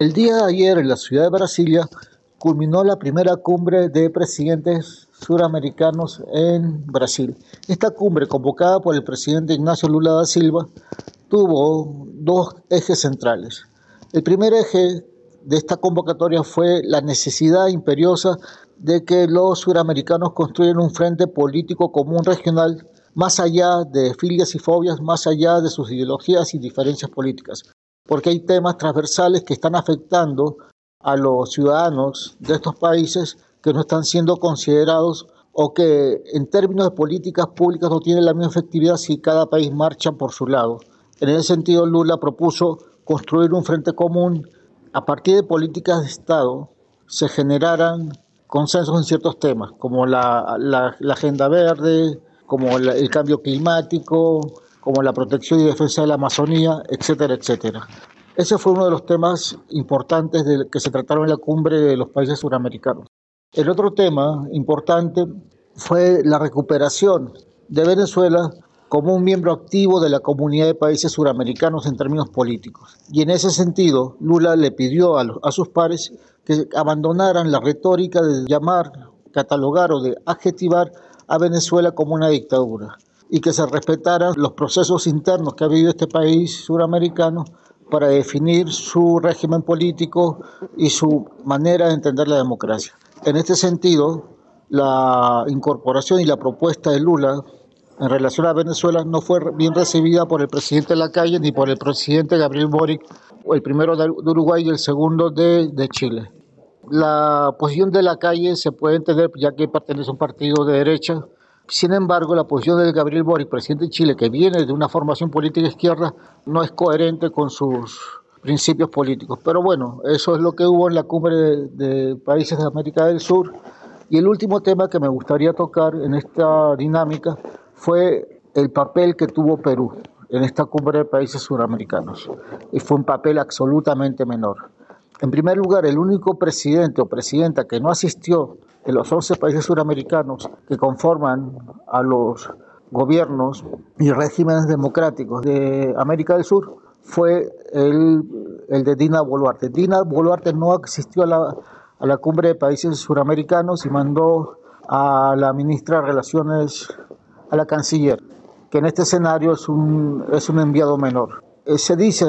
El día de ayer en la ciudad de Brasilia culminó la primera cumbre de presidentes suramericanos en Brasil. Esta cumbre, convocada por el presidente Ignacio Lula da Silva, tuvo dos ejes centrales. El primer eje de esta convocatoria fue la necesidad imperiosa de que los suramericanos construyan un frente político común regional más allá de filias y fobias, más allá de sus ideologías y diferencias políticas porque hay temas transversales que están afectando a los ciudadanos de estos países que no están siendo considerados o que en términos de políticas públicas no tienen la misma efectividad si cada país marcha por su lado. En ese sentido, Lula propuso construir un frente común a partir de políticas de Estado se generaran consensos en ciertos temas, como la, agenda verde, como el cambio climático, como la protección y defensa de la Amazonía, etcétera, etcétera. Ese fue uno de los temas importantes que se trataron en la cumbre de los países suramericanos. El otro tema importante fue la recuperación de Venezuela como un miembro activo de la comunidad de países suramericanos en términos políticos. Y en ese sentido, Lula le pidió a, a sus pares que abandonaran la retórica de llamar, catalogar o de adjetivar a Venezuela como una dictadura y que se respetaran los procesos internos que ha vivido este país suramericano para definir su régimen político y su manera de entender la democracia. En este sentido, la incorporación y la propuesta de Lula en relación a Venezuela no fue bien recibida por el presidente de la calle ni por el presidente Gabriel Boric, el primero de Uruguay y el segundo de, de Chile. La posición de la calle se puede entender ya que pertenece a un partido de derecha, sin embargo, la posición de Gabriel Boric, presidente de Chile, que viene de una formación política izquierda, no es coherente con sus principios políticos. Pero bueno, eso es lo que hubo en la cumbre de, países de América del Sur. Y el último tema que me gustaría tocar en esta dinámica fue el papel que tuvo Perú en esta cumbre de países suramericanos. Y fue un papel absolutamente menor. En primer lugar, el único presidente o presidenta que no asistió de los 11 países suramericanos que conforman a los gobiernos y regímenes democráticos de América del Sur fue el, el de Dina Boluarte. Dina Boluarte no asistió a la, a la cumbre de países suramericanos y mandó a la ministra de Relaciones, a la canciller, que en este escenario es un, es un enviado menor. Eh, se dice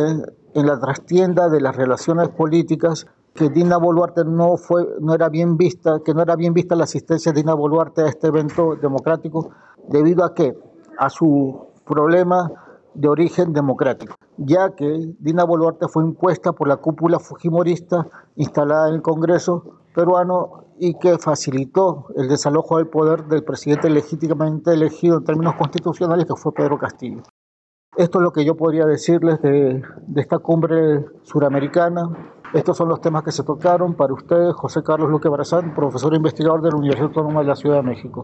en la trastienda de las relaciones políticas que Dina Boluarte no fue no era bien vista, que no era bien vista la asistencia de Dina Boluarte a este evento democrático debido a que a su problema de origen democrático, ya que Dina Boluarte fue impuesta por la cúpula fujimorista instalada en el Congreso peruano y que facilitó el desalojo del poder del presidente legítimamente elegido en términos constitucionales que fue Pedro Castillo. Esto es lo que yo podría decirles de, esta cumbre suramericana. Estos son los temas que se tocaron para ustedes, José Carlos Luque Barazán, profesor e investigador de la Universidad Autónoma de la Ciudad de México.